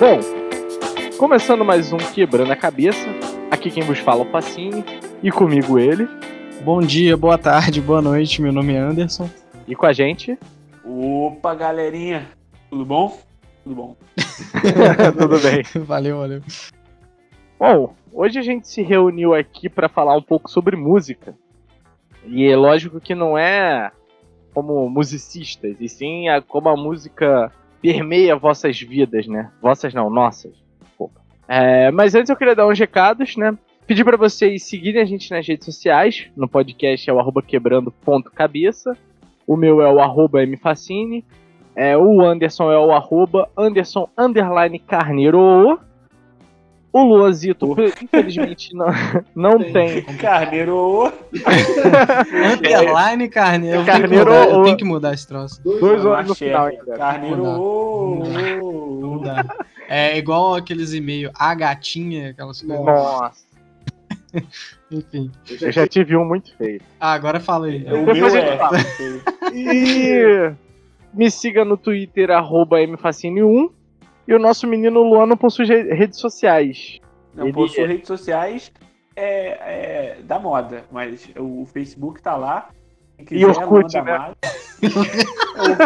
Bom, começando mais um Quebrando a Cabeça. Aqui quem vos fala é o Pacini e comigo ele. Bom dia, boa tarde, boa noite. Meu nome é Anderson. E com a gente. Opa, galerinha. Tudo bom? Tudo bom. Tudo bem. Valeu, valeu. Bom, hoje a gente se reuniu aqui para falar um pouco sobre música. E é lógico que não é como musicistas, e sim a, como a música permeia vossas vidas, né? Vossas não, nossas. É, mas antes eu queria dar uns recados, né? Pedir para vocês seguirem a gente nas redes sociais. No podcast é o arroba quebrando.cabeça. O meu é o arroba mfacine. É, o Anderson é o arroba Anderson underline carneiro. O Luanzito, infelizmente, não, não tem. Carneiro. Underline Carneiro. Eu, tenho que Carneiro mudar, eu tenho que mudar esse troço. Dois anos no final ainda. Carneiro. Não Não dá. É igual aqueles e-mails, a gatinha, aquelas coisas. Nossa, Enfim. eu já tive um muito feio. Ah, agora fala aí. O Depois meu é. E me siga no Twitter, arroba mfacine1. E o nosso menino Luan não possui re- redes sociais. Não Ele possui é- redes sociais é, é da moda, mas o Facebook tá lá. E Orkut, né?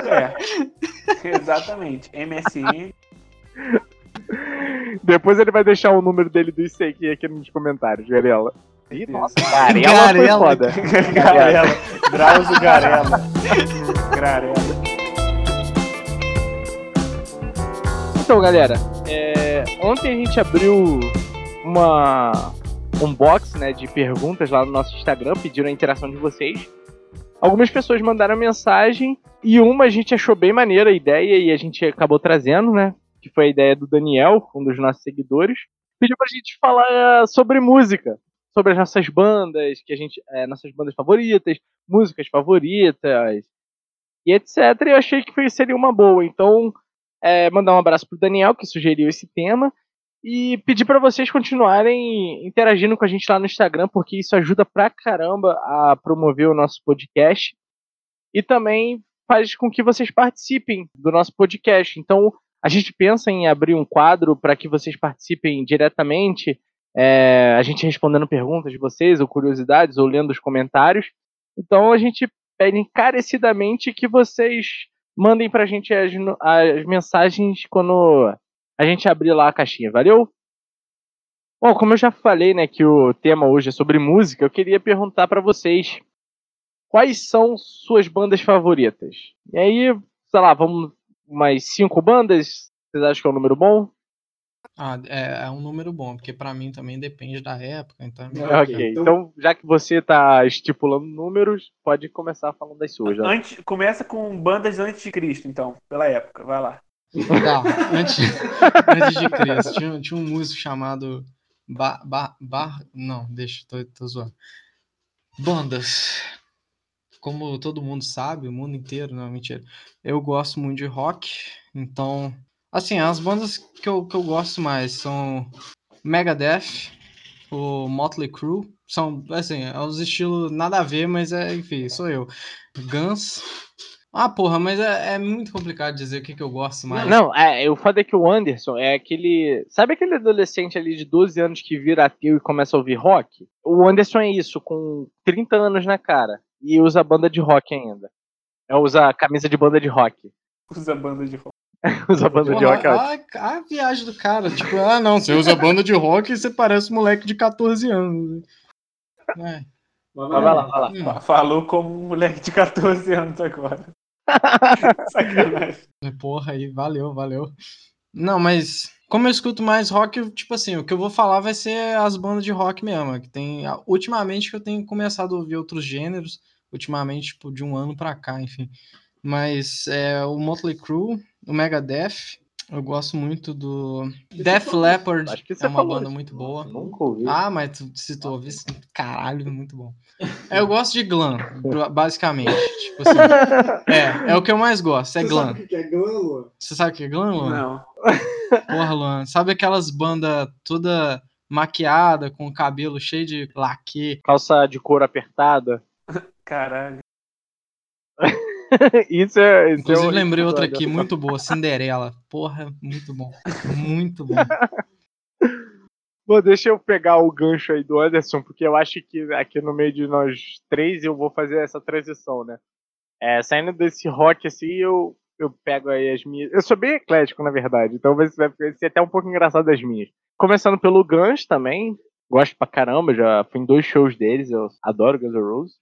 É, é. Exatamente. MSN. Depois ele vai deixar o número dele do ICQ aqui nos comentários, Garela. Ih, nossa, Garela, Garela. foi foda. Garela. Drauzio Garela. Garela. Então, galera, é, ontem a gente abriu uma um box né, de perguntas lá no nosso Instagram, pediram a interação de vocês. Algumas pessoas mandaram mensagem e uma a gente achou bem maneira a ideia e a gente acabou trazendo, né? Que foi a ideia do Daniel, um dos nossos seguidores. Pediu pra gente falar sobre música, sobre as nossas bandas, que a gente, é, nossas bandas favoritas, músicas favoritas e etc. E eu achei que seria uma boa. Então, é, mandar um abraço pro Daniel, que sugeriu esse tema, e pedir para vocês continuarem interagindo com a gente lá no Instagram, porque isso ajuda pra caramba a promover o nosso podcast e também faz com que vocês participem do nosso podcast. Então, a gente pensa em abrir um quadro para que vocês participem diretamente, é, a gente respondendo perguntas de vocês, ou curiosidades, ou lendo os comentários. Então, a gente pede encarecidamente que vocês mandem pra gente as, as mensagens quando a gente abrir lá a caixinha, valeu? Bom, como eu já falei, né, que o tema hoje é sobre música, eu queria perguntar pra vocês quais são suas bandas favoritas. E aí, sei lá, vamos umas cinco bandas? Vocês acham que é um número bom? Ah, é, é um número bom, porque pra mim também depende da época, então. ok, então já que você tá estipulando números, pode começar falando das suas. né? Antes, começa com bandas antes de Cristo, então, pela época. Vai lá. Tá, antes, antes de Cristo, tinha, tinha um músico chamado Bar, Bar, Bar- Não, deixa, tô, tô zoando. Bandas. Como todo mundo sabe, o mundo inteiro, não, mentira. Eu gosto muito de rock, então. Assim, as bandas que eu, que eu gosto mais são Megadeth, o Motley Crue. São, assim, é uns estilos nada a ver, mas é, enfim, sou eu. Guns. Ah, porra, mas é, é muito complicado dizer o que, que eu gosto mais. Não, é, o foda é que o Anderson é aquele. Sabe aquele adolescente ali de 12 anos que vira ateu e começa a ouvir rock? O Anderson é isso, com 30 anos na cara. E usa banda de rock ainda. É, usa camisa de banda de rock. Usa banda de rock. usa banda de rock. é a, a viagem do cara, tipo, ah, não, você usa banda de rock e você parece um moleque de 14 anos. É. Mas vai lá, vai lá. Hum, Fa- Falou como um moleque de 14 anos agora. Sacanagem. porra aí, valeu, valeu. Não, mas como eu escuto mais rock, tipo assim, o que eu vou falar vai ser as bandas de rock mesmo, que tem ultimamente que eu tenho começado a ouvir outros gêneros, ultimamente, tipo, de um ano pra cá, enfim. Mas é o Motley Crue, o Megadeth, eu gosto muito do Def Leppard, Acho que você é uma falou banda isso. muito boa. Nunca ouvi. Ah, mas tu, se tu ouvisse, caralho, muito bom. É, eu gosto de glam, ba- basicamente. Tipo assim, é, é o que eu mais gosto, é glam. que é glam, Luan? Você sabe o que é glam, Luan? Não. Porra, Luan, sabe aquelas bandas toda maquiada, com o cabelo cheio de laque? Calça de couro apertada. Caralho. isso é. Isso Inclusive, é lembrei outra aqui, muito boa, Cinderela. Porra, muito bom. Muito bom. Pô, deixa eu pegar o gancho aí do Anderson, porque eu acho que aqui no meio de nós três eu vou fazer essa transição, né? É, saindo desse rock assim, eu, eu pego aí as minhas. Eu sou bem eclético, na verdade, então vai ser, vai ser até um pouco engraçado das minhas. Começando pelo Guns também, gosto pra caramba, já fui em dois shows deles, eu adoro Guns N' Roses.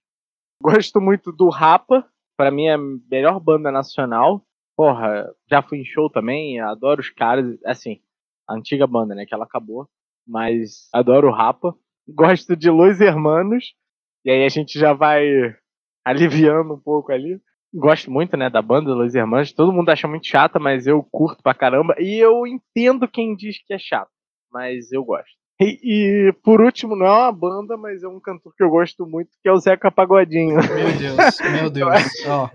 Gosto muito do Rapa, pra mim é a melhor banda nacional. Porra, já fui em show também, adoro os caras, assim, a antiga banda, né, que ela acabou mas adoro o Rapa. Gosto de Los Hermanos, e aí a gente já vai aliviando um pouco ali. Gosto muito, né, da banda Los Hermanos. Todo mundo acha muito chata, mas eu curto pra caramba. E eu entendo quem diz que é chato, mas eu gosto. E, e, por último, não é uma banda, mas é um cantor que eu gosto muito, que é o Zeca Pagodinho. Meu Deus, meu Deus. Ó,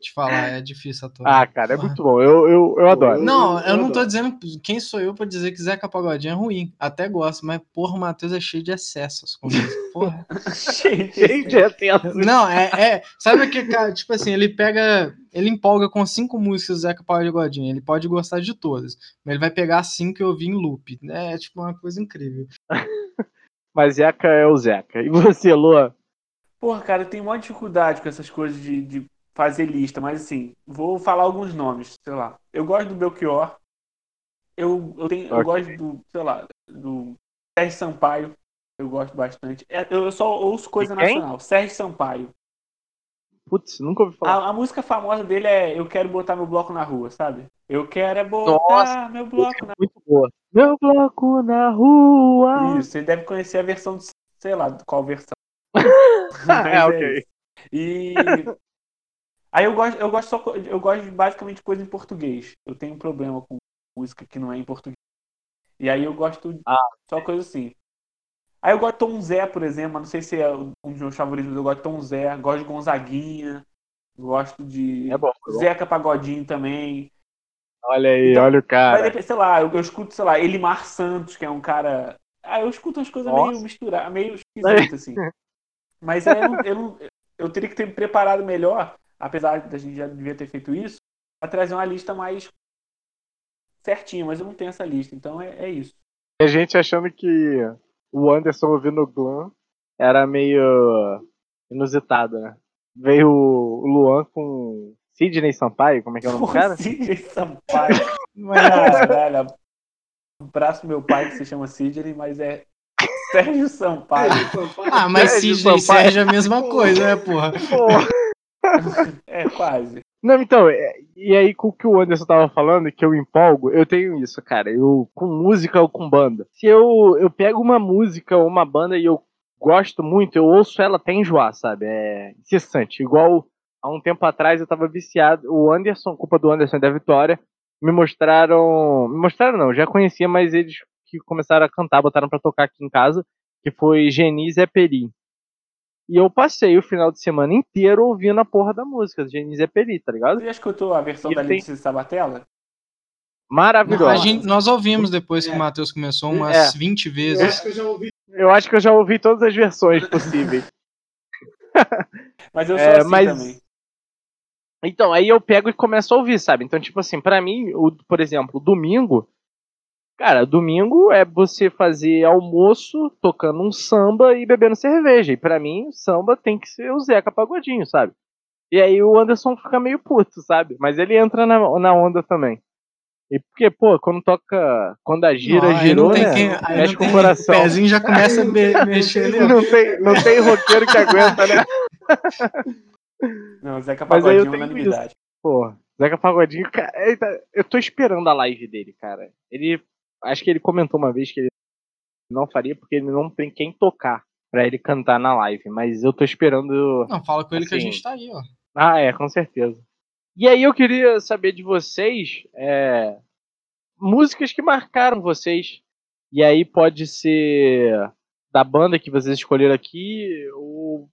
te falar, é difícil atuar. Ah, cara, é muito bom. Eu, eu, eu adoro. Não, eu não tô adoro. dizendo quem sou eu pra dizer que Zeca Pagodinho é ruim. Até gosto, mas porra, o Matheus é cheio de excessos com isso. Porra. Gente, é tenso. Não, é, é. Sabe que, cara, tipo assim, ele pega. Ele empolga com cinco músicas do Zeca Pagodinho. Ele pode gostar de todas. Mas ele vai pegar cinco que eu vi em loop. É tipo uma coisa incrível. Mas Zeca é o Zeca. E você, Lua? Porra, cara, eu tenho uma dificuldade com essas coisas de, de fazer lista, mas assim, vou falar alguns nomes, sei lá. Eu gosto do Belchior. Eu, eu, tenho, eu Ok. gosto do, sei lá, do Sérgio Sampaio. Eu gosto bastante. É, Eu só ouço coisa nacional. Sérgio Sampaio. Putz, nunca ouvi falar. A, a música famosa dele é Eu Quero Botar Meu Bloco na Rua, sabe? Eu quero é botar Nossa, meu bloco na Muito boa. Meu bloco na rua. Isso, você deve conhecer a versão de, sei lá, qual versão. é, Mas ok. isso. E aí eu gosto, eu gosto só, eu gosto basicamente de coisa em português. Eu tenho um problema com música que não é em português. E aí eu gosto de Ah. só coisa assim. Aí eu gosto de Tom Zé, por exemplo, não sei se é um dos meus favoritos, mas eu gosto de Tom Zé, gosto de Gonzaguinha, gosto de É bom. é bom. Zeca Pagodinho também. Olha aí, Então, olha o cara. sei lá, eu, eu escuto, sei lá, Elimar Santos, que é um cara. Ah, eu escuto umas coisas Nossa. meio misturadas, meio esquisitas, assim. Mas aí eu, eu, eu teria que ter me preparado melhor, apesar da gente já devia ter feito isso, pra trazer uma lista mais certinha, mas eu não tenho essa lista, então é, é isso. A gente achando que o Anderson ouvindo o Glam era meio inusitado, né? Veio o Luan com Sidney Sampaio, como é que é o nome do cara? Sidney Sampaio. Mas, Caralho, abraço meu pai que se chama Sidney, mas é Sérgio Sampaio. ah, mas Sérgio Sidney e Sampaio. Sérgio é a mesma coisa, né, porra? Pô. É, quase. Não, então, é- e aí com o que o Anderson tava falando, que eu empolgo, eu tenho isso, cara. Eu, com música ou com banda. Se eu, eu pego uma música ou uma banda e eu gosto muito, eu ouço ela até enjoar, sabe? É incessante. Igual há um tempo atrás eu tava viciado. O Anderson, culpa do Anderson e da Vitória, me mostraram. Me mostraram não, já conhecia, mas eles que começaram a cantar, botaram pra tocar aqui em casa, que foi Geni Zé Peri. E eu passei o final de semana inteiro ouvindo a porra da música, Geni Zé Peri, tá ligado? Você já escutou a versão E da tem- Letícia Sabatella? Maravilhosa. A gente- nós ouvimos depois que o Matheus começou umas 20 vezes. que eu já ouvi. Eu acho que eu já ouvi todas as versões possíveis. Mas eu sou É, assim mas- também. Então, aí eu pego e começo a ouvir, sabe? Então, tipo assim, pra mim, o, por exemplo, domingo. Cara, domingo é você fazer almoço tocando um samba e bebendo cerveja. E pra mim, samba tem que ser o Zeca Pagodinho, sabe? E aí o Anderson fica meio puto, sabe? Mas ele entra na, na onda também. E porque, pô, quando toca. Quando a gira Não, girou, não tem né? quem- aí mexe não com o coração. O pezinho já começa a me- mexer ali. Não tem, não tem roqueiro que aguenta, né? Não, Zeca Pagodinho, tenho unanimidade. Pô, Zeca Pagodinho, cara, tá- eu tô esperando a live dele, cara. Ele. Acho que ele comentou uma vez que ele não faria porque ele não tem quem tocar pra ele cantar na live. Mas eu tô esperando. Não, fala com ele que a Assim, gente tá aí, ó. Ah, é, com certeza. E aí eu queria saber de vocês é, músicas que marcaram vocês. E aí pode ser da banda que vocês escolheram aqui ou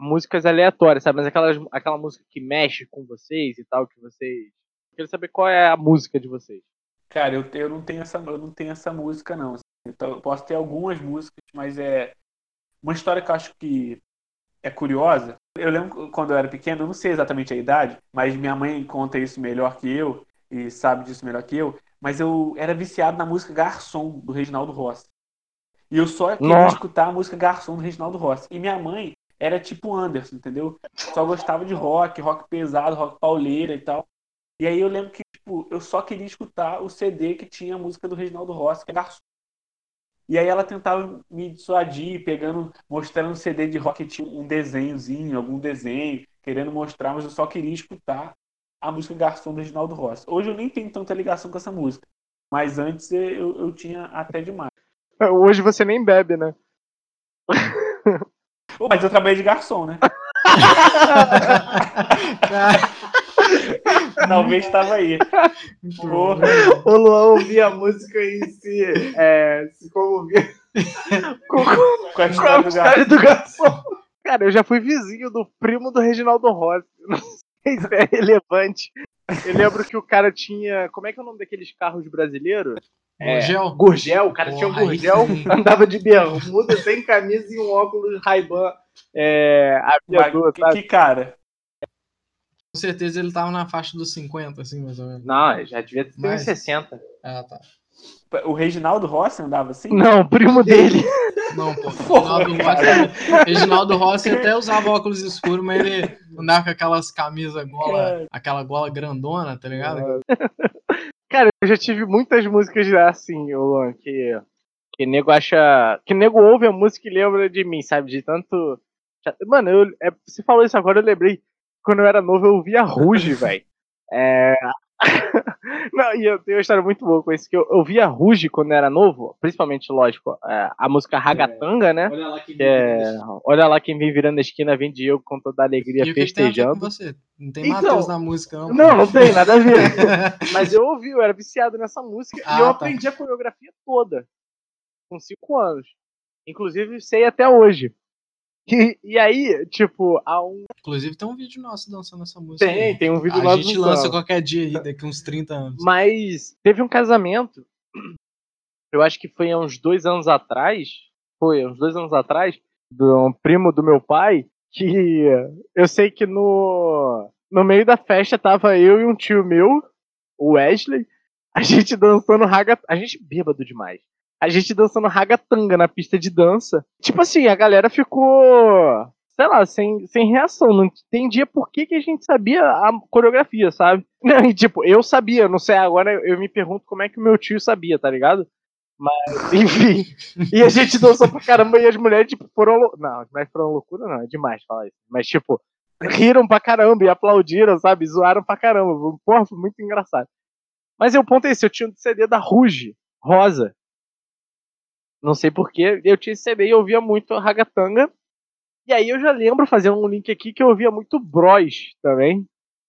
músicas aleatórias, sabe? Mas aquelas, aquela música que mexe com vocês e tal, que vocês. Eu queria saber qual é a música de vocês. Cara, eu, eu, não tenho essa, eu não tenho essa música, não. Então, eu posso ter algumas músicas, mas é uma história que eu acho que é curiosa. Eu lembro quando eu era pequeno, eu não sei exatamente a idade, mas minha mãe conta isso melhor que eu e sabe disso melhor que eu. Mas eu era viciado na música Garçom, do Reginaldo Rossi. E eu só queria Nossa. escutar a música Garçom do Reginaldo Rossi. E minha mãe era tipo Anderson, entendeu? Só gostava de rock, rock pesado, rock pauleira e tal. E aí eu lembro que, tipo, eu só queria escutar o CD que tinha a música do Reginaldo Rossi, que é Garçom. E aí ela tentava me dissuadir, pegando, mostrando um CD de rock que tinha um desenhozinho, algum desenho, querendo mostrar, mas eu só queria escutar a música Garçom do Reginaldo Rossi. Hoje eu nem tenho tanta ligação com essa música. Mas antes eu, eu tinha até demais. Hoje você nem bebe, né? Mas eu trabalhei de garçom, né? Talvez estava aí. Porra. O Luan ouvia a música e se, é, se comovia com, com Com a história do garçom. do garçom. Cara, eu já fui vizinho do primo do Reginaldo Rossi. Não sei se é relevante. Eu lembro que o cara tinha. Como é que é o nome daqueles carros brasileiros? É, Gurgel? Gurgel, o cara tinha um Porra, Gurgel, sim. andava de bermuda, sem camisa e um óculos Ray-Ban é, aviador, que, que cara? Com certeza ele tava na faixa dos 50, assim, mais ou menos. Não, já devia ter uns Mas- 60. Ah, tá. O Reginaldo Rossi andava assim? Não, o primo dele. Não, pô. Porra, Reginaldo Rossi, Reginaldo Rossi até usava óculos escuros, mas ele andava com aquelas camisas gola, aquela gola grandona, tá ligado? Cara, eu já tive muitas músicas assim, ô Luan, que, que nego acha. Que nego ouve a música e lembra de mim, sabe? De tanto. Mano, eu, é, você falou isso agora, eu lembrei. Quando eu era novo, eu ouvia Ruge, velho. É. Não, e eu tenho uma história muito boa com isso, que eu, eu via Ruge quando eu era novo, principalmente, lógico, é, a música Ragatanga, né? Olha lá que Que é, olha lá quem vem virando a esquina, vem de eu com toda a alegria E o que tem a ver com festejando. você? Não tem Então- Matheus na música, não. Não, não tem nada a ver. Mas eu ouvi, eu era viciado nessa música Ah, e eu tá. aprendi a coreografia toda. Com cinco anos. Inclusive, sei até hoje. E, e aí, tipo, há um. Inclusive tem um vídeo nosso dançando essa música. Tem, aí. tem um vídeo A nosso gente no lança samba. qualquer dia aí, daqui uns 30 anos. Mas teve um casamento. Eu acho que foi há uns dois anos atrás. Foi, há uns dois anos atrás. De um primo do meu pai. Que eu sei que no. No meio da festa tava eu e um tio meu, o Wesley. A gente dançando raga. A gente bêbado demais. A gente dançando ragatanga na pista de dança. Tipo assim, a galera ficou. Sei lá, sem, sem reação. Não entendia por que, que a gente sabia a coreografia, sabe? Não, e tipo, eu sabia, não sei, agora eu, me pergunto como é que o meu tio sabia, tá ligado? Mas, enfim. e a gente dançou pra caramba e as mulheres, tipo, foram. lou- Não, as mulheres foram loucura, não, é demais falar isso. Mas, tipo, riram pra caramba e aplaudiram, sabe? Zoaram pra caramba. Porra, foi muito engraçado. Mas o ponto é esse, eu tinha um CD da Ruge, rosa. Não sei porquê, eu tinha esse CD e eu ouvia muito Ragatanga. E aí eu já lembro, fazendo um link aqui, que eu ouvia muito Bros também.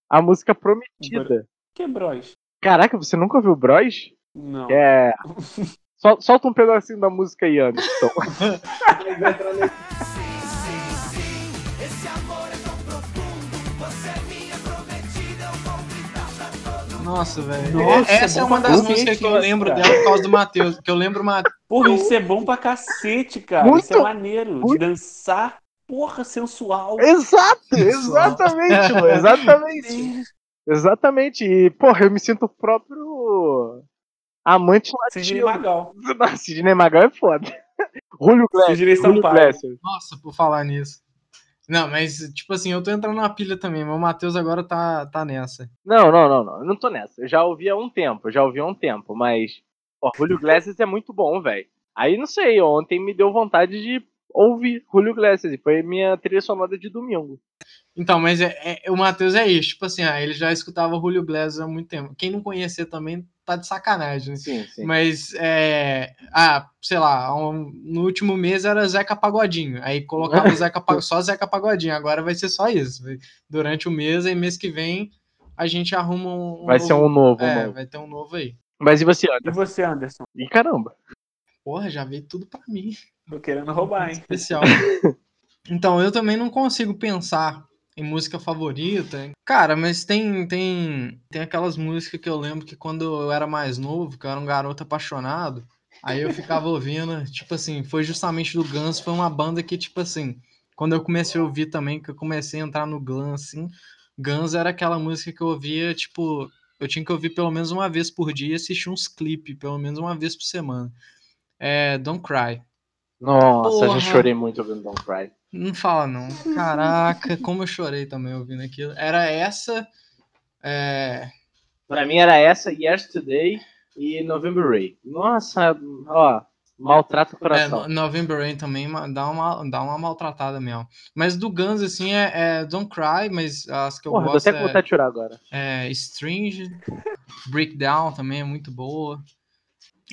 A música Prometida. Que bros? Caraca, você nunca ouviu Bros? Não. É. Sol- solta um pedacinho da música aí, Anderson. Nossa, velho. Essa é uma das cacete músicas que eu lembro cara. dela por causa do Matheus. Que eu lembro Matheus. Porra, isso é bom pra cacete, cara. Muito- Isso é maneiro. De muito- dançar, porra, sensual. Exato, exatamente, Lu, exatamente. Exatamente. E, porra, eu me sinto o próprio amante Sidney latino. Magal. Não, Sidney Magal é foda. Julio Glasser. Sidney Sampaio. Nossa, por falar nisso. Não, mas, tipo assim, eu tô entrando na pilha também, mas o Matheus agora tá, tá nessa. Não, não, não, não. Eu não tô nessa. Eu já ouvi há um tempo, eu já ouvi há um tempo, mas. Ó, Julio Glasses é muito bom, velho. Aí não sei, ontem me deu vontade de ouvir Julio Glasses. E foi minha trilha sonora de domingo. Então, mas é, é- o Matheus é isso. Tipo assim, ah, ele já escutava Julio Glass há muito tempo. Quem não conhecer também tá de sacanagem, né? Sim, sim. Mas, é, ah, sei lá, um- no último mês era Zeca Pagodinho. Aí colocava Zeca, só Zeca Pagodinho. Agora vai ser só isso. Durante o mês, aí mês que vem a gente arruma um. Vai ser um novo, É, novo. vai ter um novo aí. Mas e você, E Anderson? você, Anderson? E caramba. Porra, já veio tudo pra mim. Tô querendo roubar, hein? Especial. então, eu também não consigo pensar em música favorita. Cara, mas tem, tem, tem aquelas músicas que eu lembro que quando eu era mais novo, que eu era um garoto apaixonado, aí eu ficava ouvindo, tipo assim, foi justamente do Guns, foi uma banda que, tipo assim, quando eu comecei a ouvir também, que eu comecei a entrar no Guns, assim, Guns era aquela música que eu ouvia, tipo, eu tinha que ouvir pelo menos uma vez por dia e assistir uns clipes, pelo menos uma vez por semana. É Don't Cry. Nossa, Porra. já chorei muito ouvindo Don't Cry. Não fala não. Caraca, como eu chorei também ouvindo aquilo. Era essa. É... Pra mim era essa, Yesterday e November Ray. Nossa, ó, maltrata o É, coração. No- November Rain também dá uma, dá uma maltratada mesmo. Mas do Guns, assim, é, é Don't Cry, mas as que eu Porra, gosto até que é, vontade de chorar agora. é Strange, Breakdown também é muito boa.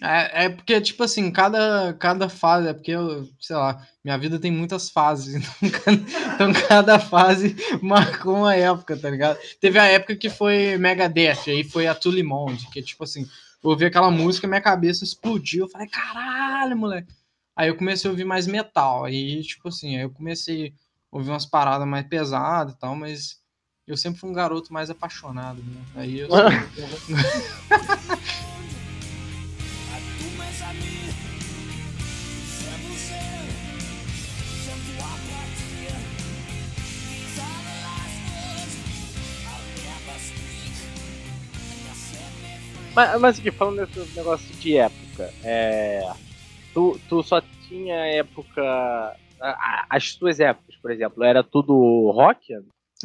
É, é porque, tipo assim, cada, cada fase, é porque eu, sei lá, minha vida tem muitas fases, então cada, então cada fase marcou uma época, tá ligado? Teve a época que foi Megadeth, aí foi a Tulimonde, que tipo assim, eu ouvi aquela música, minha cabeça explodiu, eu falei, caralho, moleque. Aí eu comecei a ouvir mais metal, aí tipo assim, aí eu comecei a ouvir umas paradas mais pesadas e tal, mas eu sempre fui um garoto mais apaixonado, né? Aí eu Mas, mas aqui, falando desse negócio de época, é. Tu, tu só tinha época. As tuas épocas, por exemplo, era tudo rock?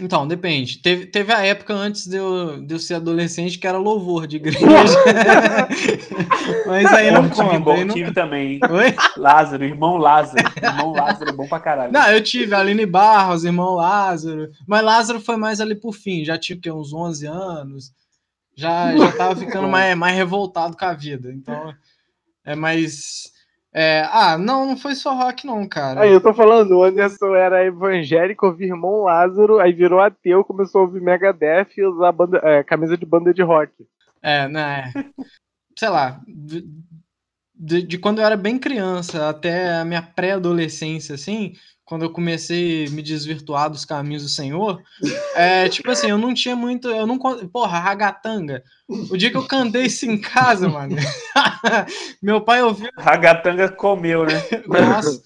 Então, depende. Teve, teve a época antes de eu, de eu ser adolescente que era louvor de igreja. Mas aí não tive, conta. bom, Aí não... tive também. Oi? Lázaro, irmão Lázaro. Irmão Lázaro é bom pra caralho. Não, eu tive Aline Barros, irmão Lázaro. Mas Lázaro foi mais ali por fim. Já tinha o quê? uns 11 anos. Já, já tava ficando mais, mais revoltado com a vida. Então, é mais. é, ah, não, não foi só rock, não, cara. Aí eu tô falando, o Anderson era evangélico, ouvia irmão Lázaro, aí virou ateu, começou a ouvir Megadeth e usar banda, é, camisa de banda de rock. É, né? Sei lá, de, de- quando eu era bem criança até a minha pré-adolescência, assim, quando eu comecei a me desvirtuar dos caminhos do Senhor, é, tipo assim, eu não tinha muito, eu não, porra, ragatanga. O dia que eu cantei isso em casa, mano, meu pai ouviu, Ragatanga comeu, né? nossa,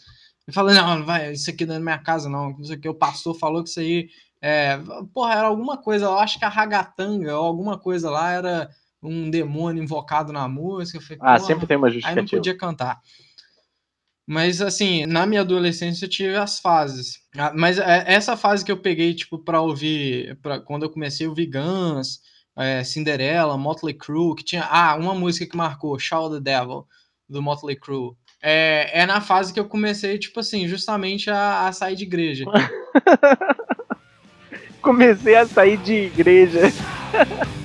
e falou, não, não vai, isso aqui não é minha casa, não, isso aqui, o pastor falou que isso aí, é, porra, era alguma coisa, eu acho que a ragatanga ou alguma coisa lá era um demônio invocado na música. Falei, Ah, sempre tem uma Aí não justificativa. podia cantar. Mas assim, na minha adolescência eu tive as fases. Ah, Mas é, essa fase que eu peguei, tipo, pra ouvir, pra, quando eu comecei a ouvir Guns, é, Cinderella, Motley Crue, que tinha. Ah, uma música que marcou, Shout the Devil, do Motley Crue. É, é na fase que eu comecei, tipo assim, justamente a, a sair de igreja. Comecei a sair de igreja.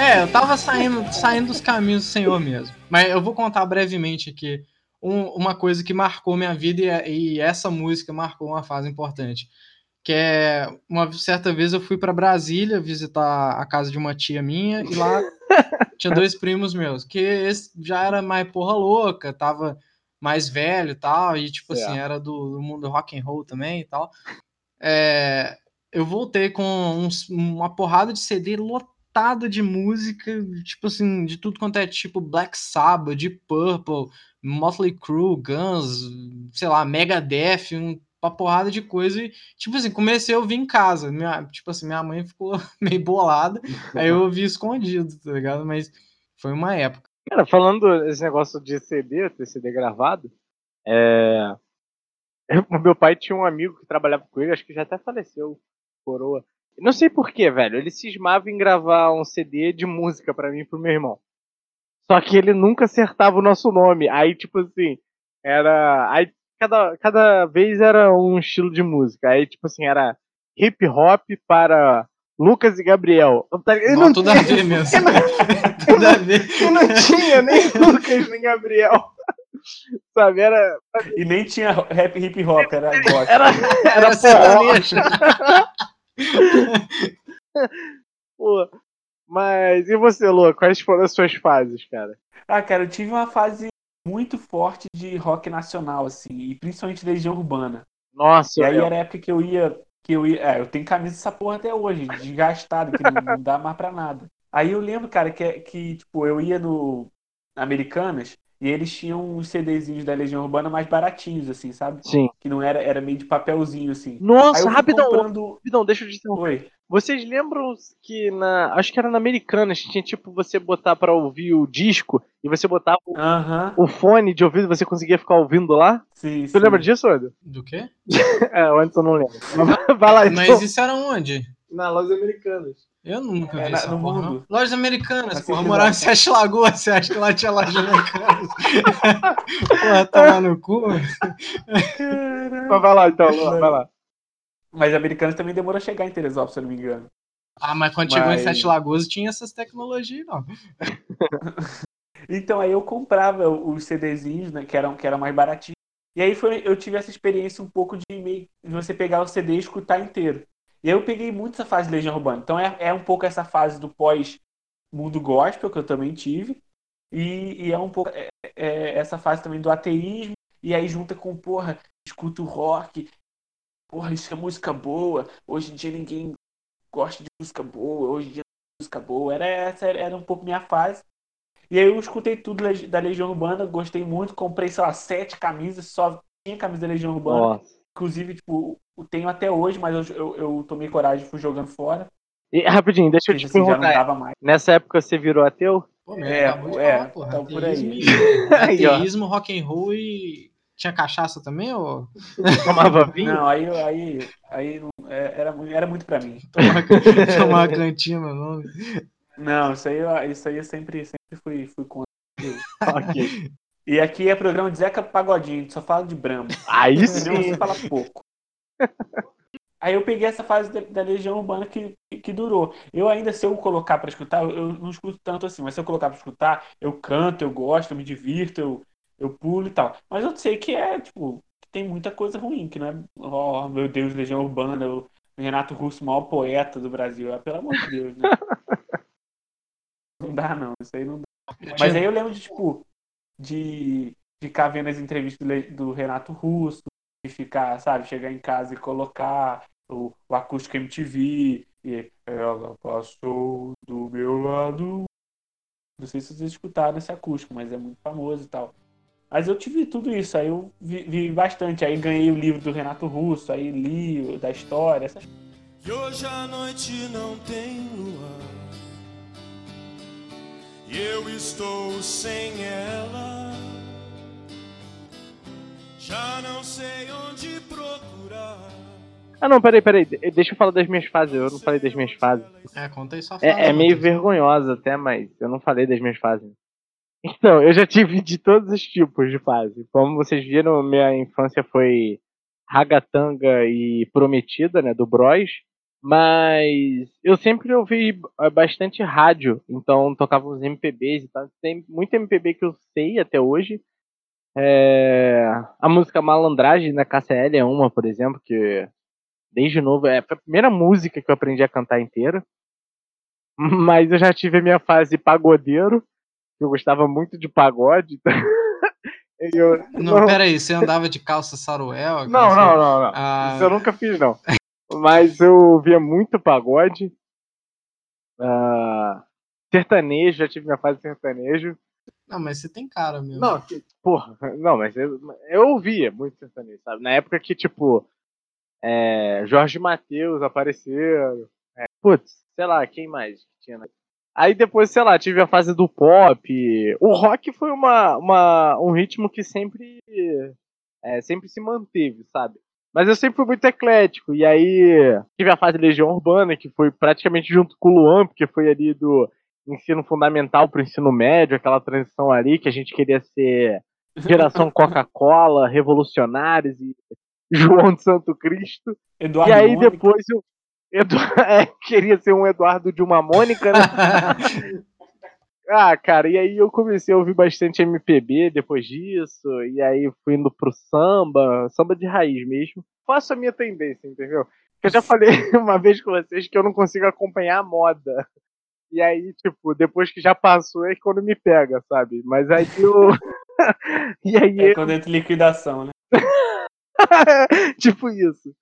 É, eu tava saindo, saindo dos caminhos do Senhor mesmo. Mas eu vou contar brevemente aqui um- uma coisa que marcou minha vida e, e essa música marcou uma fase importante. Que é uma certa vez eu fui para Brasília visitar a casa de uma tia minha e lá tinha dois primos meus, que esse já era mais porra louca, tava mais velho e tal, e tipo assim, era do, do mundo rock and roll também e tal. É, eu voltei com uma porrada de CD lotado de música, tipo assim, de tudo quanto é tipo Black Sabbath, Deep Purple, Motley Crue, Guns, sei lá, Megadeth, um, uma porrada de coisa e, tipo assim, comecei a ouvir em casa, minha, tipo assim, minha mãe ficou meio bolada, aí eu ouvi escondido, tá ligado? Mas foi uma época. Cara, falando esse negócio de CD, ter CD gravado, é... meu pai tinha um amigo que trabalhava com ele, acho que já até faleceu, coroa. Não sei porquê, velho. Ele cismava em gravar um CD de música pra mim e pro meu irmão. Só que ele nunca acertava o nosso nome. Aí, tipo assim, era. Aí cada, cada vez era um estilo de música. Aí, tipo assim, era hip hop para Lucas e Gabriel. Tá? Ele Não, não, tudo a ver mesmo. tudo a ver. e não tinha nem Lucas nem Gabriel. Sabe, era. E nem tinha rap hip hop, era. Era, era Era sertanejo. Pô. Mas e você, Lô? Quais foram as suas fases, cara? Ah, cara, eu tive uma fase muito forte de rock nacional, assim, e principalmente da Legião Urbana. Nossa, E aí eu- era a época que eu ia. Que eu, ia é, eu tenho camisa dessa porra até hoje, desgastada, que não, não dá mais pra nada. Aí eu lembro, cara, que, que tipo, eu ia no Americanas e eles tinham uns CDzinhos da Legião Urbana mais baratinhos, assim, sabe? Sim. Que não era, era meio de papelzinho, assim. Nossa, rapidão, comprando... rapidão, deixa eu te interromper. Oi. Vocês lembram que na. Acho que era na Americanas, tinha tipo você botar pra ouvir o disco e você botava o- Aham. o fone de ouvido e você conseguia ficar ouvindo lá? Sim, Tu sim. lembra disso, Anderson? Do quê? É, o Anderson não lembra. Vai lá, então. Mas isso era onde? Na Lojas Americanas. Eu nunca É, vi na- essa no porra, não. mundo. Lojas americanas, Assim, porra. Morava dá. em Sete Lagoas, você acha que lá tinha lojas americanas? porra, tomar no cu. Mas vai lá então, Luan, vai lá. Mas Americanas também demorou a chegar em Teresópolis, se eu não me engano. Ah, mas quando chegou em Mas- Sete Lagoas tinha essas tecnologias, não. Então aí eu comprava os CDzinhos, né, que eram, que eram mais baratinhos. E aí foi, eu tive essa experiência um pouco de meio de você pegar o CD e escutar inteiro. E eu peguei muito essa fase de Legião Urbana. Então é, é um pouco essa fase do pós mundo gospel que eu também tive. E, e é um pouco é, é, essa fase também do ateísmo. E aí junta com, porra, escuta o rock. Porra, isso é música boa. Hoje em dia ninguém gosta de música boa. Hoje em dia música boa. Era essa era um pouco minha fase. E aí eu escutei tudo da Legião Urbana, gostei muito, comprei, sei lá, sete camisas, só tinha camisa da Legião Urbana. Nossa. Inclusive, tipo, eu tenho até hoje, mas eu, eu, eu tomei coragem e fui jogando fora. E, rapidinho, deixa eu te assim, já não perguntar. dava mais. Nessa época você virou ateu? Pô, meu, É, acabou é, falar, porra. tá por aí. Ateísmo, rock and roll e... Tinha cachaça também, ou... Tomava vinho? Não, aí, aí, aí é- era, era muito pra mim. Tomar, tomar cantina, não? Não, isso aí, eu- isso aí eu sempre, sempre fui, fui contra. ok. E aqui é programa de Zeca Pagodinho, só fala de Brahma. Aí sim. Você fala pouco. Aí eu peguei essa fase da, da Legião Urbana que, que durou. Eu ainda, se eu colocar pra escutar, eu, eu não escuto tanto assim, mas se eu colocar pra escutar, eu canto, eu gosto, eu me divirto, eu, eu pulo e tal. Mas eu sei que é, tipo, que tem muita coisa ruim, que não é, oh, meu Deus, Legião Urbana, o Renato Russo, o maior poeta do Brasil. Ah, pelo amor de Deus, né? Não dá, não, isso aí não dá. Mas aí eu lembro de, tipo, de ficar vendo as entrevistas do, Renato Russo, e ficar, sabe, chegar em casa e colocar o, o acústico MTV, e ela passou do meu lado. Não sei se vocês escutaram esse acústico, mas é muito famoso e tal. Mas eu tive tudo isso, aí eu vi, vi bastante. Aí ganhei o livro do Renato Russo, aí li da história, essas E hoje a noite não tem lua. E eu estou sem ela. Já não sei onde procurar. Ah, não, peraí, peraí. De- Deixa eu falar das minhas fases. Eu não falei das minhas fases. É, conta aí sua fase. É, é meio vergonhosa até, mas eu não falei das minhas fases. Então, eu já tive de todos os tipos de fase. Como vocês viram, minha infância foi ragatanga e prometida, né, do Bros. Mas eu sempre ouvi eh, bastante rádio, então tocava uns MPBs e tal. Tem muito MPB que eu sei até hoje. É, A música Malandragem da KCL é uma, por exemplo, que desde novo é a primeira música que eu aprendi a cantar inteira. Mas eu já tive a minha fase pagodeiro, eu gostava muito de pagode. então eu- Não, pera aí, você andava de calça saruel? não, não, não, não. Ah, Isso eu nunca fiz, não. Mas eu via muito pagode. Ah, sertanejo, já tive minha fase sertanejo. Não, mas você tem cara mesmo. Não, que- porra, não, mas eu, eu ouvia muito sertanejo, sabe? Na época que, tipo, é, Jorge Matheus apareceram. É, putz, sei lá, quem mais que tinha? na- Aí depois, sei lá, tive a fase do pop. O rock foi uma, uma, um ritmo que sempre, é, sempre se manteve, sabe? Mas eu sempre fui muito eclético. E aí tive a fase Legião Urbana, que foi praticamente junto com o Luan, porque foi ali do ensino fundamental pro ensino médio, aquela transição ali que a gente queria ser geração Coca-Cola, revolucionários e João de Santo Cristo. Eduardo e aí Mônica. depois eu Edu- é, queria ser um Eduardo de uma Mônica, né? Ah, cara, e aí eu comecei a ouvir bastante MPB depois disso, e aí fui indo pro samba, samba de raiz mesmo. Faço a minha tendência, entendeu? Eu já falei uma vez com vocês que eu não consigo acompanhar a moda. E aí, tipo, depois que já passou é quando me pega, sabe? Mas aí eu. e aí É eu- quando entra liquidação, né? tipo isso.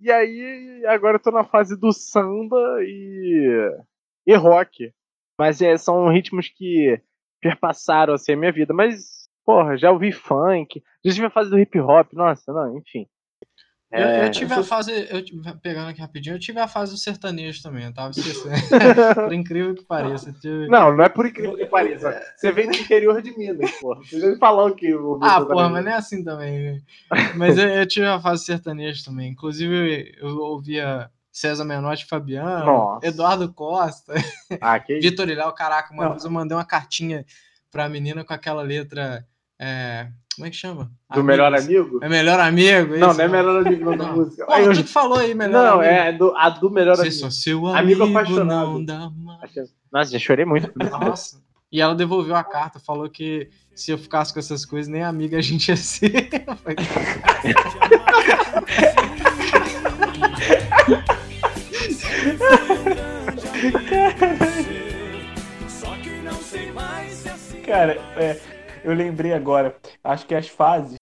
E aí, agora eu tô na fase do samba e. e rock. Mas é, são ritmos que perpassaram assim, a minha vida. Mas, porra, já ouvi funk, já tive a fase do hip hop, nossa, não, enfim. Eu, É, eu tive eu a fase, eu, pegando aqui rapidinho, eu tive a fase do sertanejo também, eu tava esquecendo. Por incrível que pareça. eu tive- Não, não é por incrível que pareça. Você vem do interior de Minas, porra. Você já me falou que o Ah, porra, mas não é assim também. né? Mas eu, eu tive a fase sertaneja também. Inclusive, eu ouvia César Menotti Fabiano, Nossa. Eduardo Costa, Ah, que. Vitor Ilhéu. Caraca, uma Não. vez eu mandei uma cartinha pra menina com aquela letra. é, como é que chama? Do melhor Amigos. amigo? É melhor amigo? Não, isso, não é né? melhor amigo não, da Não. música. Pô, Aí eu- tu que falou aí, melhor Não, amigo. é do- a do melhor Ser amigo. só seu Amigo amigo, apaixonado. não dá mais. Nossa, já chorei muito. Nossa. E ela devolveu a carta, falou que se eu ficasse com essas coisas, nem amiga a gente ia ser. Cara, é, eu lembrei agora. Acho que as fases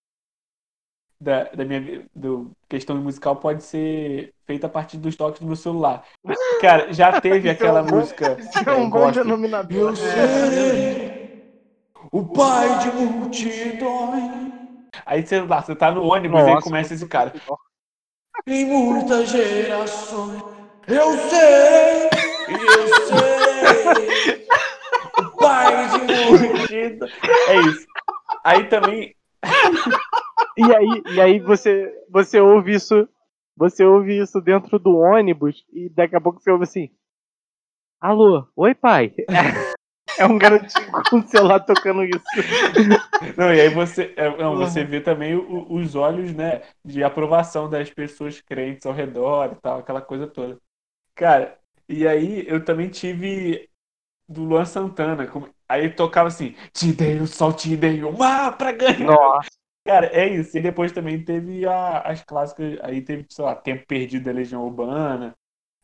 da, da minha do questão musical pode ser feita a partir dos toques do meu celular. Cara, já teve é aquela música. É um é, bom gospel. denominador. Eu serei o pai de multidões. Aí você, lá, você tá no ônibus e começa esse cara. Em muitas gerações eu sei, eu sei. O pai de multidões. É isso. Aí também. E aí, e aí você, você ouve isso, você ouve isso dentro do ônibus e daqui a pouco você ouve assim: Alô, oi pai. É um garotinho com o celular tocando isso. Não, e aí você, é, não, você vê também o- os olhos, né, de aprovação das pessoas crentes ao redor e tal, aquela coisa toda. Cara, e aí eu também tive do Luan Santana. como- Aí tocava assim: Te dei o sol, te dei o mar pra ganhar. Nossa, Cara, é isso. E depois também teve a- as clássicas. Aí teve, sei lá, Tempo Perdido da Legião Urbana.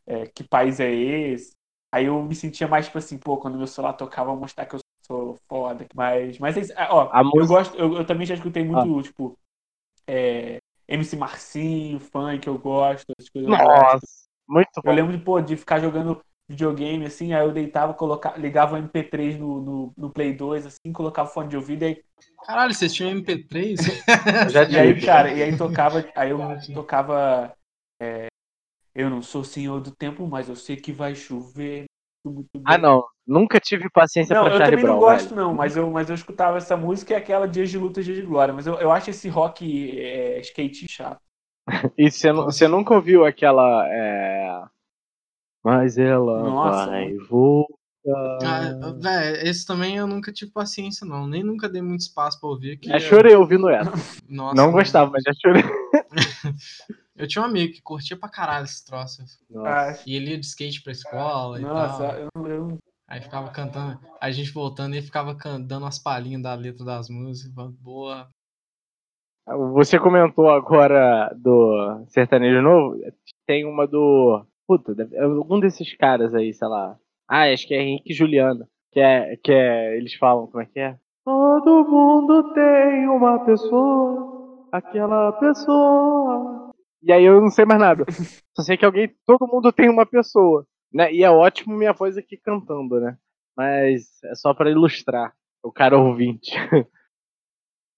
é, que país é esse? Aí eu me sentia mais, tipo assim, pô, quando meu celular tocava, eu mostrar que eu sou foda. Mas, mas é isso. Ah, ó, a eu música. gosto, eu, eu também já escutei muito, tipo, é, MC Marcinho, funk, eu gosto, essas coisas. Nossa, muito Eu bom. lembro de, pô, de ficar jogando videogame, assim, aí eu deitava, colocava, ligava o MP3 no, no, no Play 2, assim, colocava o fone de ouvido, e aí Caralho, vocês tinham MP3? Eu já E aí, cara, e aí tocava, aí eu tocava. é, eu não sou senhor do tempo, mas eu sei que vai chover. Muito bem. Ah, não. Nunca tive paciência Não, pra eu Charlie também não Brown. gosto, não, mas eu, mas eu escutava essa música e aquela Dias de Luta, Dias de Glória. Mas eu, eu acho esse rock é, skate chato. E você, nu- você nunca ouviu aquela. É... Mas ela Nossa, vai voltar. Ah, véi, esse também eu nunca tive paciência, não. Nem nunca dei muito espaço pra ouvir. Que Já chorei ouvindo essa. Nossa, não gostava, mas já chorei. Eu tinha um amigo que curtia pra caralho esse troço. Nossa. E ele ia de skate pra escola e nossa, tal. eu, não- eu, não- Aí ficava cantando, a gente voltando e ficava dando umas palhinhas da letra das músicas. Boa. Você comentou agora do sertanejo novo. Tem uma do. Puta, algum desses caras aí, sei lá. Ah, acho que é Henrique e Juliana. Que é, que é. Eles falam, como é que é? Todo mundo tem uma pessoa. Aquela pessoa. E aí eu não sei mais nada. Só sei que alguém. Todo mundo tem uma pessoa. Né? E é ótimo minha voz aqui cantando, né? Mas é só pra ilustrar o cara ouvinte.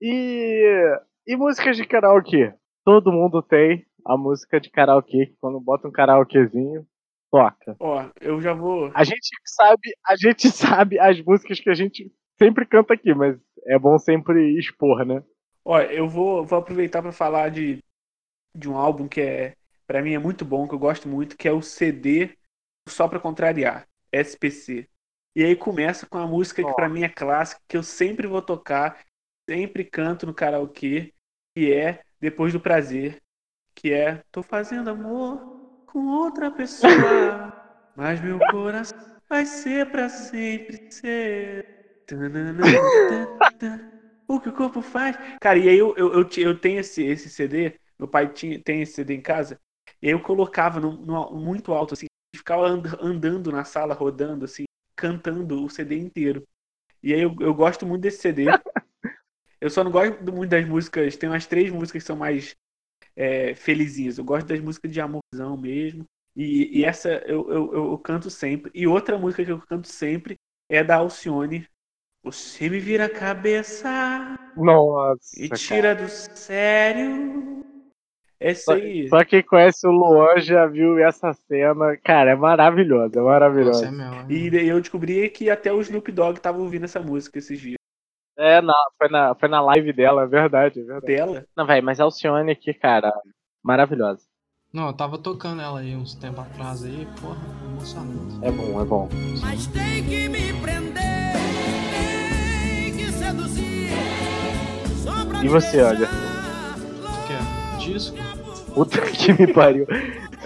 e. E músicas de karaokê? Todo mundo tem a música de karaokê, que quando bota um karaokezinho, toca. ó, eu já vou. A gente sabe, a gente sabe as músicas que a gente sempre canta aqui, mas é bom sempre expor, né? Ó, eu vou, vou aproveitar para falar de, de um álbum que é, para mim é muito bom, que eu gosto muito, que é o CD Só Pra Contrariar, SPC. E aí começa com a música que para mim é clássica, que eu sempre vou tocar, sempre canto no karaokê, que é Depois do Prazer, que é Tô fazendo amor com outra pessoa, mas meu coração vai ser pra sempre ser. O que o corpo faz? Cara, e aí eu, eu, eu, eu tenho esse, esse CD, meu pai tinha, tem esse CD em casa, e aí eu colocava no, no- muito alto, assim, ficava and- andando na sala, rodando, assim, cantando o CD inteiro. E aí eu, eu gosto muito desse CD. Eu só não gosto muito das músicas, tem umas três músicas que são mais é, felizinhas. Eu gosto das músicas de amorzão mesmo. E, e essa eu, eu, eu, eu canto sempre. E outra música que eu canto sempre é da Alcione. Você me vira a cabeça Nossa. e cara. tira do sério. Essa aí. Só quem conhece o Luan já viu essa cena. Cara, é maravilhosa, é Nossa, maravilhosa. é é E eu descobri que até o Snoop Dogg tava ouvindo essa música esses dias. É, na, foi, na, foi na live dela, é verdade, é verdade. Dela. Não, velho, mas a Alcione aqui, cara, maravilhosa. Não, eu tava tocando ela aí uns tempos atrás aí, porra, emocionante. É bom, é bom. Mas tem que me prender, tem que seduzir. Só pra E você, olha? O que é? Disco? Puta que me pariu.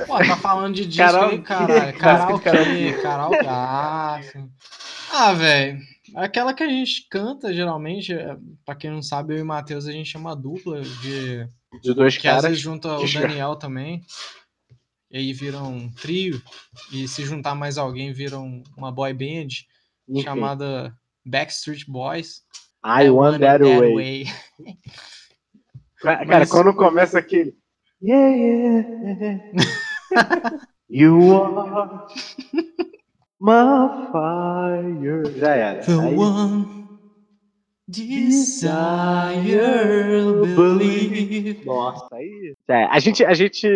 Pô, tá falando de disco Karaokê, aí, caralho. cara. Karaokê, karaokê. Ah, sim. Ah, velho. Aquela que a gente canta, geralmente, é, pra quem não sabe, eu e o Matheus, a gente chama dupla de. De dois Que caras. junta o Daniel também. E aí vira um trio. E se juntar mais alguém, vira um- uma boy band enfim. chamada Backstreet Boys. I want that It way. Cara, Mas- quando começa aquele. Yeah, yeah. you are my fire. Já era. The Aí- one desire believe. Nossa, aí. É, a, gente, a gente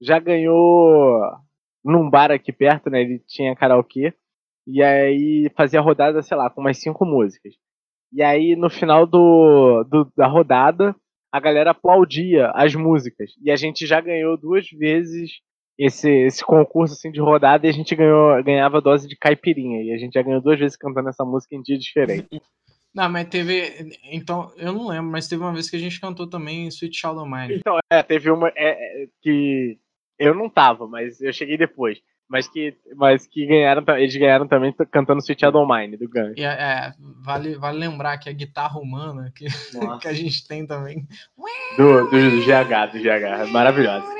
já ganhou num bar aqui perto, né? Ele tinha karaokê. E aí fazia rodada, sei lá, com umas cinco músicas. E aí no final do, do- da rodada, a galera aplaudia as músicas. E a gente já ganhou duas vezes esse, esse concurso assim, de rodada e a gente ganhou, ganhava dose de caipirinha. E a gente já ganhou duas vezes cantando essa música em dias diferentes. Não, mas teve. Então, eu não lembro, mas teve uma vez que a gente cantou também Sweet of Mine. Então, é, teve uma é, é, que eu não tava, mas eu cheguei depois. Mas que, mas que ganharam, eles ganharam também cantando Sweet of Mine, do Guns. E é, é, vale, vale lembrar que a guitarra humana que, que a gente tem também. Do, do, do GH, do GH, maravilhosa.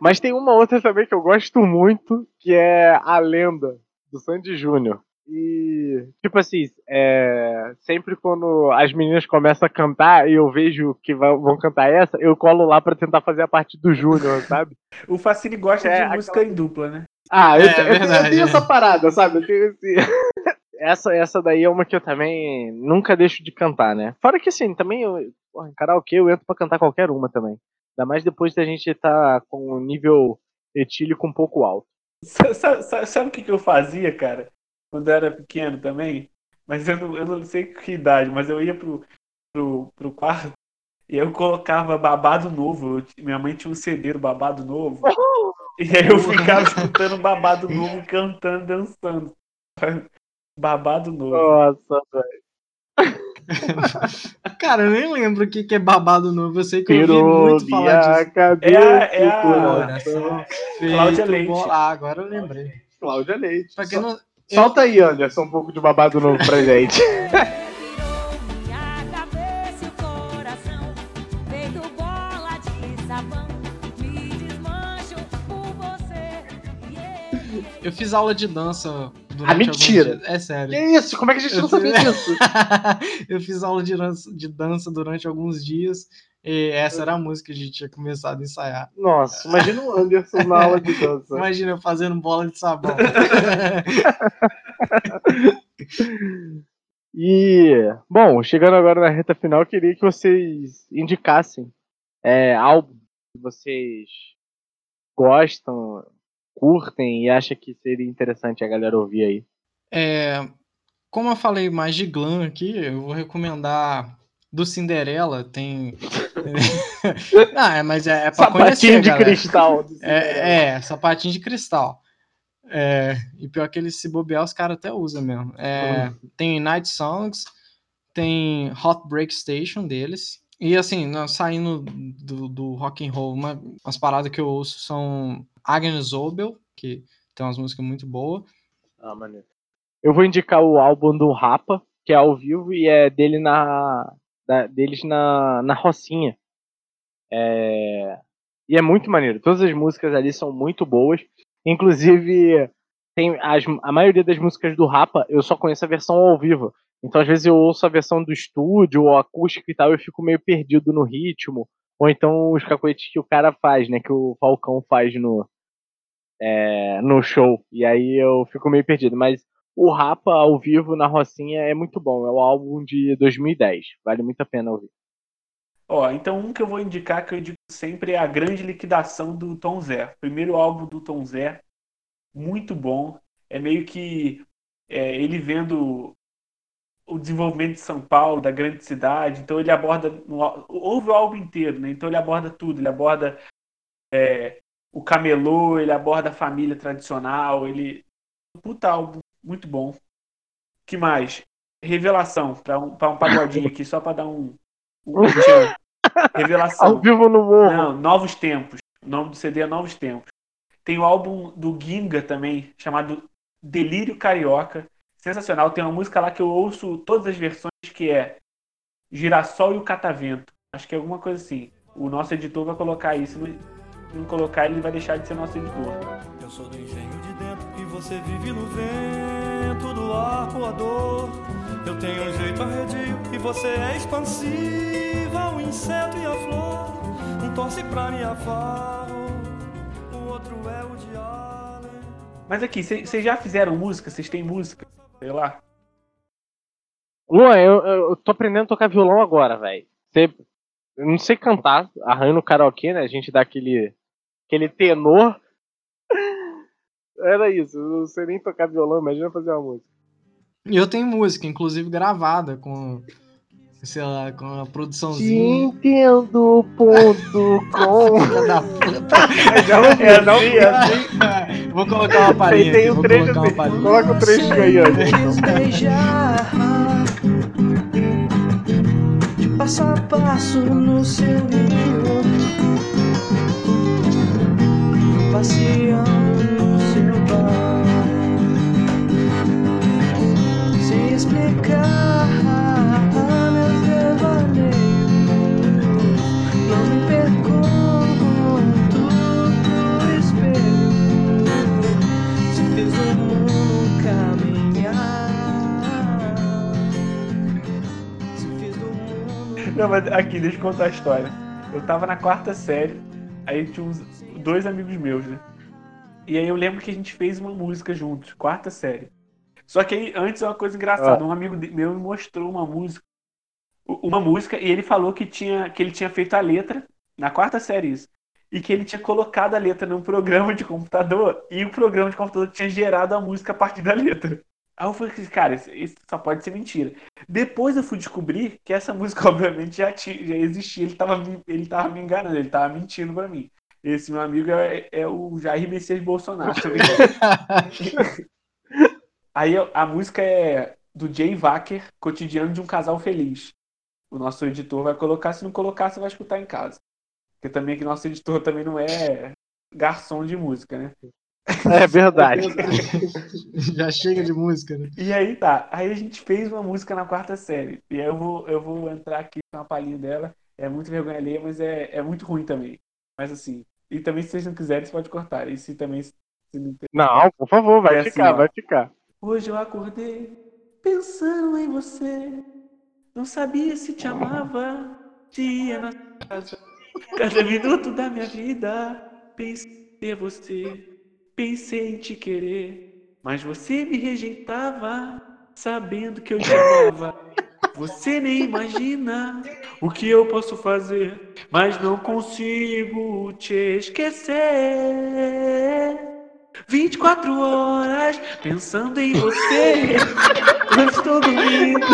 Mas tem uma outra também que eu gosto muito, que é A Lenda, do Sandy Júnior. E, tipo assim, é, sempre quando as meninas começam a cantar e eu vejo que vão cantar essa, eu colo lá pra tentar fazer a parte do Júnior, sabe? O Facine gosta É, de aquela- música em dupla, né? Ah, eu, É, eu tenho- eu tenho é. essa parada, sabe? Eu tenho esse... essa, essa daí é uma que eu também nunca deixo de cantar, né? Fora que assim, também eu, porra, em karaokê eu entro pra cantar qualquer uma também. Ainda mais depois da gente tá com o nível etílico um pouco alto. Sa- sa- sa- Sabe o que, que eu fazia, cara? Quando eu era pequeno também? Mas eu não, eu não sei que idade, mas eu ia pro, pro, pro quarto e eu colocava babado novo. Eu minha mãe tinha um CD do babado novo. E aí eu ficava escutando babado novo, cantando, dançando. Babado novo. Nossa, velho. Cara, eu nem lembro o que, que é babado novo. Eu sei que eu ouvi Pirou muito falar disso. cabeça. É é a- Coração Cláudia Leite. Ah, agora eu lembrei. Cláudia Leite. Pra quem não, Solta aí, Anderson, um pouco de babado novo pra gente. eu fiz aula de dança durante Ah, mentira. É sério. que isso? Como é que a gente não Eu sabia sei. disso? eu fiz aula de dança, de dança durante alguns dias. E essa era a música que a gente tinha começado a ensaiar. Nossa, imagina o Anderson na aula de dança. Imagina eu fazendo bola de sabão. E, bom, chegando agora na reta final, eu queria que vocês indicassem é, álbum que vocês gostam, curtem e acham que seria interessante a galera ouvir aí. É, como eu falei mais de glam aqui, eu vou recomendar do Cinderela. Tem. Não, é, mas é, é pra conhecer. Sapatinho de galera. cristal. Cinderela. É, é, sapatinho de cristal. É, e pior que ele se bobear, os caras até usam mesmo. É, Tem Night Songs, tem Hot Break Station deles. E assim, saindo do, do rock and roll, uma, umas paradas que eu ouço são Agnes Obel, que tem umas músicas muito boas. Ah, maneiro. Eu vou indicar o álbum do Rapa, que é ao vivo e é dele na da- deles na, na Rocinha. É, e é muito maneiro. Todas as músicas ali são muito boas. Inclusive, tem as, a maioria das músicas do Rapa eu só conheço a versão ao vivo. Então, às vezes, eu ouço a versão do estúdio ou acústica e tal, eu fico meio perdido no ritmo. Ou então os cacoetes que o cara faz, né? Que o Falcão faz no, é, no show. E aí eu fico meio perdido. Mas o Rapa ao vivo na Rocinha é muito bom. É o álbum de 2010. Vale muito a pena ouvir. Ó, então um que eu vou indicar, que eu digo sempre, é a grande liquidação do Tom Zé. Primeiro álbum do Tom Zé, muito bom. É meio que é, ele vendo o desenvolvimento de São Paulo, da grande cidade, então ele aborda, no- ouve o álbum inteiro, né? Então ele aborda tudo, ele aborda é, o camelô, ele aborda a família tradicional, ele... Um puta álbum, muito bom. que mais? Revelação, para um, pra um pagodinho aqui, só para dar um... um. Revelação. Ao vivo no morro. Não, Novos Tempos. O nome do CD é Novos Tempos. Tem o álbum do Ginga também, chamado Delírio Carioca. Sensacional. Tem uma música lá que eu ouço todas as versões, que é Girassol e o Catavento. Acho que é alguma coisa assim. O nosso editor vai colocar isso. Se não colocar, ele vai deixar de ser nosso editor. Eu sou do engenho de dentro e você vive no vento do ar voador. Eu tenho um jeito arredio e você é expansiva, o inseto e a flor. Um torce pra minha faro, o outro é o diário. Mas aqui, vocês já fizeram música? Vocês têm música? Sei lá. Luan, eu, eu tô aprendendo a tocar violão agora, velho. Você- Eu não sei cantar, arranho no karaokê, né? A gente dá aquele, aquele tenor. Era isso, eu não sei nem tocar violão, imagina fazer uma música. E eu tenho música, inclusive gravada, com, sei lá, com a produçãozinha. Nintendo.com Filha da puta. Já ouvi, já ouvi. Vou colocar uma palhinha Tem aqui, um vou trecho colocar uma palhinha. Coloca o trecho aí, ó. Passo a passo no seu ninho, passeando no seu bar, sem explicar Não, mas aqui, deixa eu contar a história. Eu tava na quarta série, aí tinha uns dois amigos meus, né? E aí eu lembro que a gente fez uma música juntos, quarta série. Só que aí, antes é uma coisa engraçada, um amigo meu me mostrou uma música, uma música, e ele falou que, tinha, que ele tinha feito a letra, na quarta série isso, e que ele tinha colocado a letra num programa de computador, e o programa de computador tinha gerado a música a partir da letra. Aí eu falei, cara, isso, só pode ser mentira. Depois eu fui descobrir que essa música, obviamente, já, tinha, já existia. Ele tava, me- ele tava me enganando, ele tava mentindo pra mim. Esse meu amigo é, é o Jair Messias Bolsonaro. tá? Aí a música é do Jay Wacker, Cotidiano de um Casal Feliz. O nosso editor vai colocar, se não colocar, você vai escutar em casa. Porque também que nosso editor também não é garçom de música, né? É verdade. Já chega de música, né? E aí tá, aí a gente fez uma música na quarta série. E aí eu vou, eu vou entrar aqui com uma palhinha dela. É muito vergonha alheia, mas é, é muito ruim também. Mas assim, e também se vocês não quiserem, você pode cortar. E se também se não Não, por favor, vai É assim, ficar, ó. vai ficar. Hoje eu acordei pensando em você. Não sabia se te amava. Dia na casa. Cada minuto da minha vida. Pensei em você. Pensei em te querer. Mas você me rejeitava. Sabendo que eu te amava. Você nem imagina o que eu posso fazer. Mas não consigo te esquecer. 24 horas pensando em você. Eu estou dormindo.